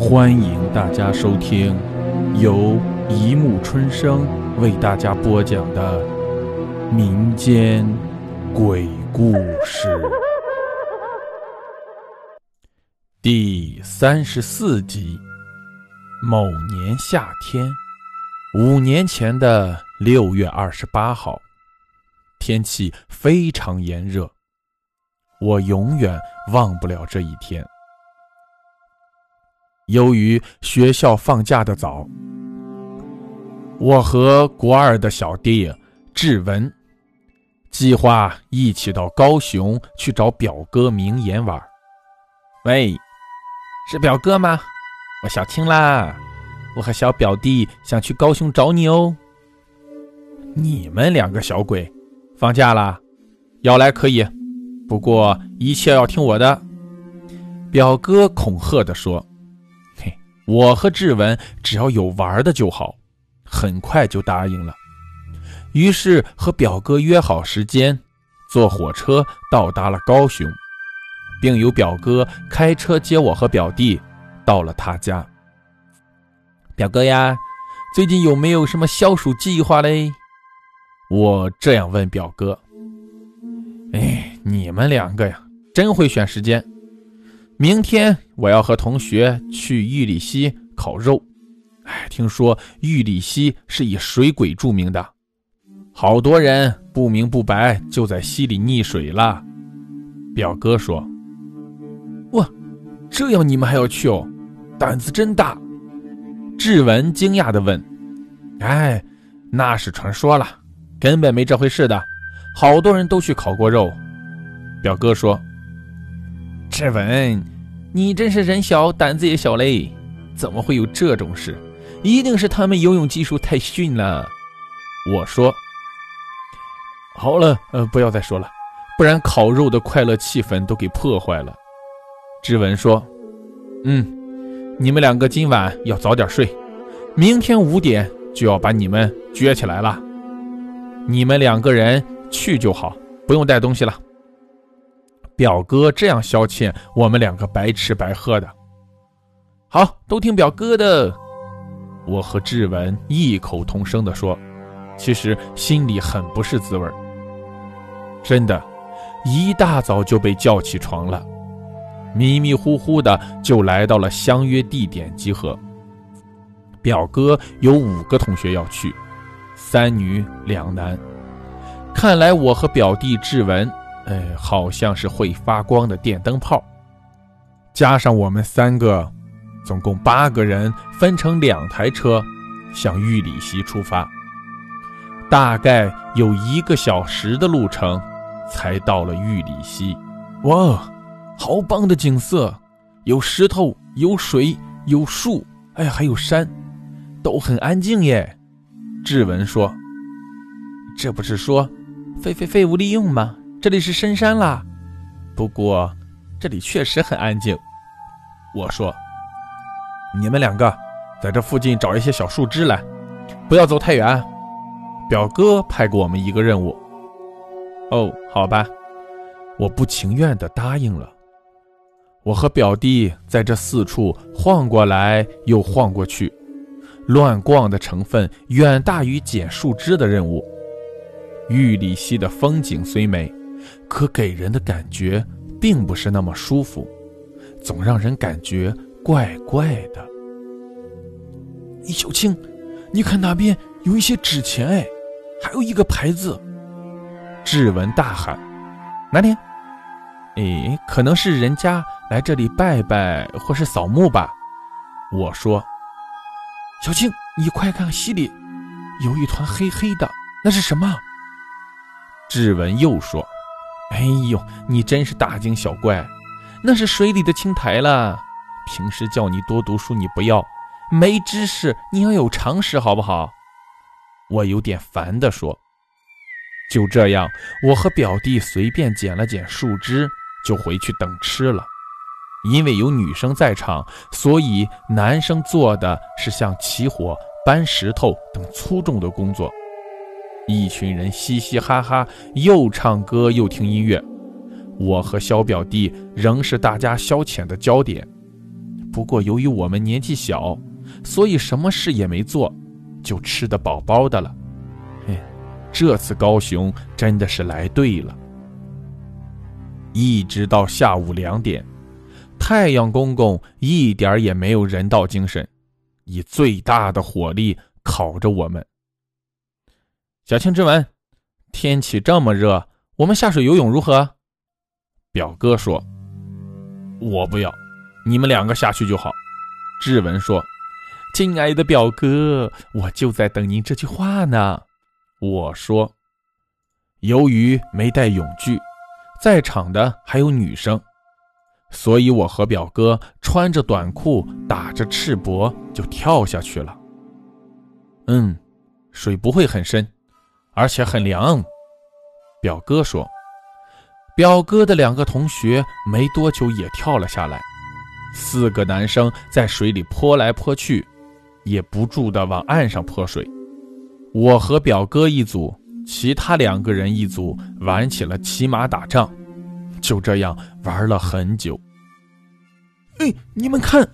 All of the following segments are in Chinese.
欢迎大家收听由一木春生为大家播讲的民间鬼故事第三十四集。某年夏天，五年前的六月二十八号，天气非常炎热，我永远忘不了这一天。由于学校放假的早，我和国二的小弟志文计划一起到高雄去找表哥明言玩。喂，是表哥吗？我小青啦，我和小表弟想去高雄找你哦。你们两个小鬼，放假啦？要来可以，不过一切要听我的。表哥恐吓地说。我和志文只要有玩的就好，很快就答应了。于是和表哥约好时间，坐火车到达了高雄，并由表哥开车接我和表弟到了他家。表哥呀，最近有没有什么消暑计划嘞？我这样问表哥。哎，你们两个呀，真会选时间。明天我要和同学去玉里溪烤肉，哎，听说玉里溪是以水鬼著名的，好多人不明不白就在溪里溺水了。表哥说：“哇，这样你们还要去哦，胆子真大。”志文惊讶地问：“哎，那是传说了，根本没这回事的，好多人都去烤过肉。”表哥说。志文，你真是人小胆子也小嘞，怎么会有这种事？一定是他们游泳技术太逊了。我说，好了，呃，不要再说了，不然烤肉的快乐气氛都给破坏了。志文说：“嗯，你们两个今晚要早点睡，明天五点就要把你们撅起来了。你们两个人去就好，不用带东西了。”表哥这样消遣我们两个白吃白喝的，好，都听表哥的。我和志文异口同声地说，其实心里很不是滋味真的，一大早就被叫起床了，迷迷糊糊的就来到了相约地点集合。表哥有五个同学要去，三女两男，看来我和表弟志文。哎，好像是会发光的电灯泡，加上我们三个，总共八个人，分成两台车，向玉里溪出发。大概有一个小时的路程，才到了玉里溪。哇，好棒的景色，有石头，有水，有树，哎，还有山，都很安静耶。志文说：“这不是说废废废物利用吗？”这里是深山啦，不过这里确实很安静。我说：“你们两个在这附近找一些小树枝来，不要走太远。”表哥派给我们一个任务。哦，好吧，我不情愿地答应了。我和表弟在这四处晃过来又晃过去，乱逛的成分远大于捡树枝的任务。玉里溪的风景虽美。可给人的感觉并不是那么舒服，总让人感觉怪怪的。小青，你看那边有一些纸钱，哎，还有一个牌子。志文大喊：“哪里？哎，可能是人家来这里拜拜或是扫墓吧。”我说：“小青，你快看溪里，有一团黑黑的，那是什么？”志文又说。哎呦，你真是大惊小怪，那是水里的青苔了。平时叫你多读书，你不要，没知识，你要有常识，好不好？我有点烦的说。就这样，我和表弟随便捡了捡树枝，就回去等吃了。因为有女生在场，所以男生做的是像起火、搬石头等粗重的工作。一群人嘻嘻哈哈，又唱歌又听音乐。我和小表弟仍是大家消遣的焦点。不过由于我们年纪小，所以什么事也没做，就吃得饱饱的了。嘿，这次高雄真的是来对了。一直到下午两点，太阳公公一点也没有人道精神，以最大的火力烤着我们。小青之文，天气这么热，我们下水游泳如何？表哥说：“我不要，你们两个下去就好。”志文说：“亲爱的表哥，我就在等您这句话呢。”我说：“由于没带泳具，在场的还有女生，所以我和表哥穿着短裤，打着赤膊就跳下去了。嗯，水不会很深，而且很凉。”表哥说。表哥的两个同学没多久也跳了下来，四个男生在水里泼来泼去，也不住的往岸上泼水。我和表哥一组，其他两个人一组玩起了骑马打仗，就这样玩了很久。哎，你们看，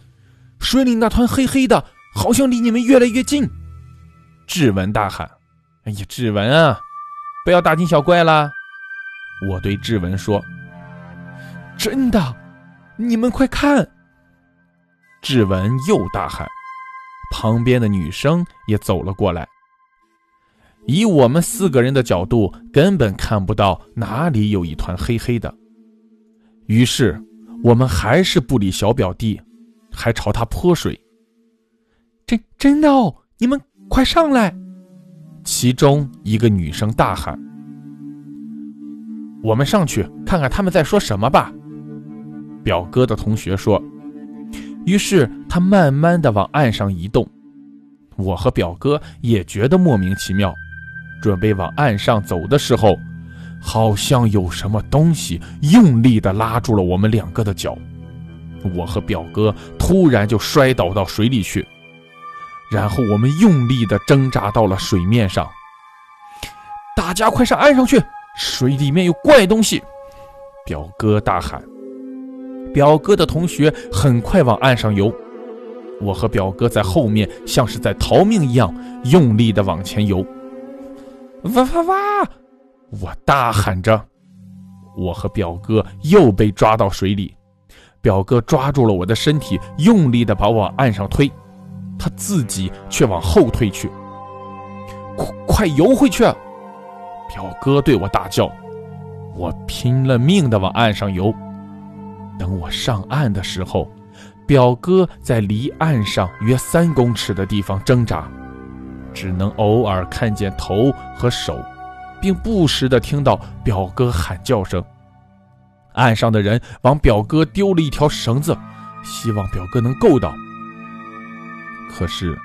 水里那团黑黑的，好像离你们越来越近。志文大喊：“哎呀，志文啊，不要大惊小怪啦！”我对志文说：“真的，你们快看！”志文又大喊，旁边的女生也走了过来。以我们四个人的角度，根本看不到哪里有一团黑黑的。于是，我们还是不理小表弟，还朝他泼水。真真的哦，你们快上来！其中一个女生大喊。我们上去看看他们在说什么吧。表哥的同学说。于是他慢慢的往岸上移动，我和表哥也觉得莫名其妙，准备往岸上走的时候，好像有什么东西用力的拉住了我们两个的脚，我和表哥突然就摔倒到水里去，然后我们用力的挣扎到了水面上。大家快上岸上去！水里面有怪东西！表哥大喊。表哥的同学很快往岸上游，我和表哥在后面像是在逃命一样，用力的往前游。哇哇哇！我大喊着。我和表哥又被抓到水里，表哥抓住了我的身体，用力的把我往岸上推，他自己却往后退去。快快游回去！表哥对我大叫，我拼了命的往岸上游。等我上岸的时候，表哥在离岸上约三公尺的地方挣扎，只能偶尔看见头和手，并不时的听到表哥喊叫声。岸上的人往表哥丢了一条绳子，希望表哥能够到。可是，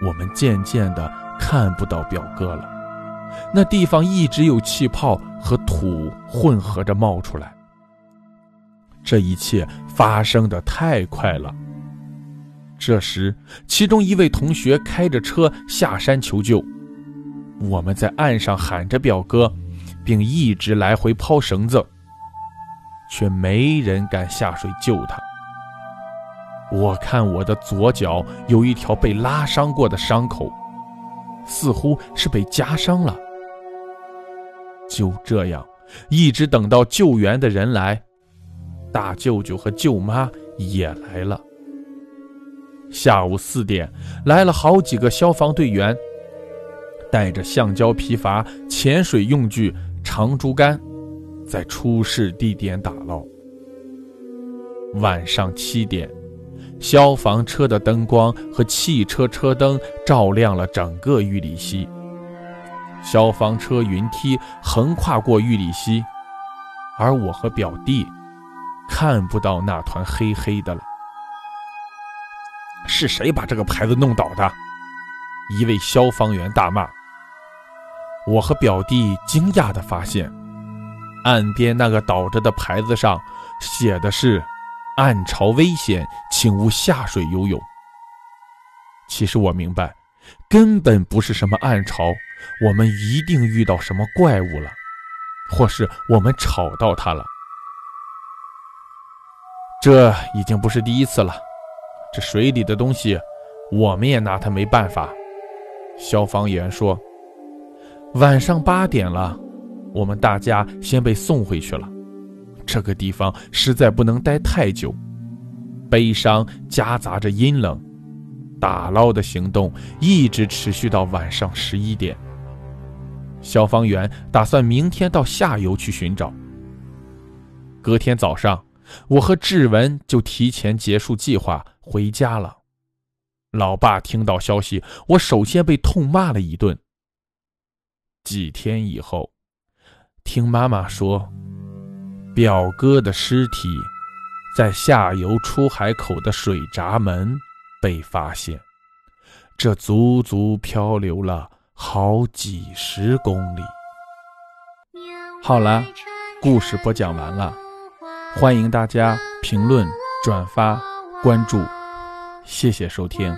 我们渐渐的看不到表哥了。那地方一直有气泡和土混合着冒出来。这一切发生的太快了。这时，其中一位同学开着车下山求救，我们在岸上喊着表哥，并一直来回抛绳子，却没人敢下水救他。我看我的左脚有一条被拉伤过的伤口，似乎是被夹伤了。就这样，一直等到救援的人来，大舅舅和舅妈也来了。下午四点，来了好几个消防队员，带着橡胶皮筏、潜水用具、长竹竿，在出事地点打捞。晚上七点，消防车的灯光和汽车车灯照亮了整个玉里溪。消防车云梯横跨过玉里溪，而我和表弟看不到那团黑黑的了。是谁把这个牌子弄倒的？一位消防员大骂。我和表弟惊讶地发现，岸边那个倒着的牌子上写的是“暗潮危险，请勿下水游泳”。其实我明白，根本不是什么暗潮。我们一定遇到什么怪物了，或是我们吵到它了。这已经不是第一次了。这水里的东西，我们也拿它没办法。消防员说：“晚上八点了，我们大家先被送回去了。这个地方实在不能待太久。”悲伤夹杂着阴冷，打捞的行动一直持续到晚上十一点。消防员打算明天到下游去寻找。隔天早上，我和志文就提前结束计划回家了。老爸听到消息，我首先被痛骂了一顿。几天以后，听妈妈说，表哥的尸体在下游出海口的水闸门被发现，这足足漂流了好几十公里。好了，故事播讲完了，欢迎大家评论、转发、关注。谢谢收听。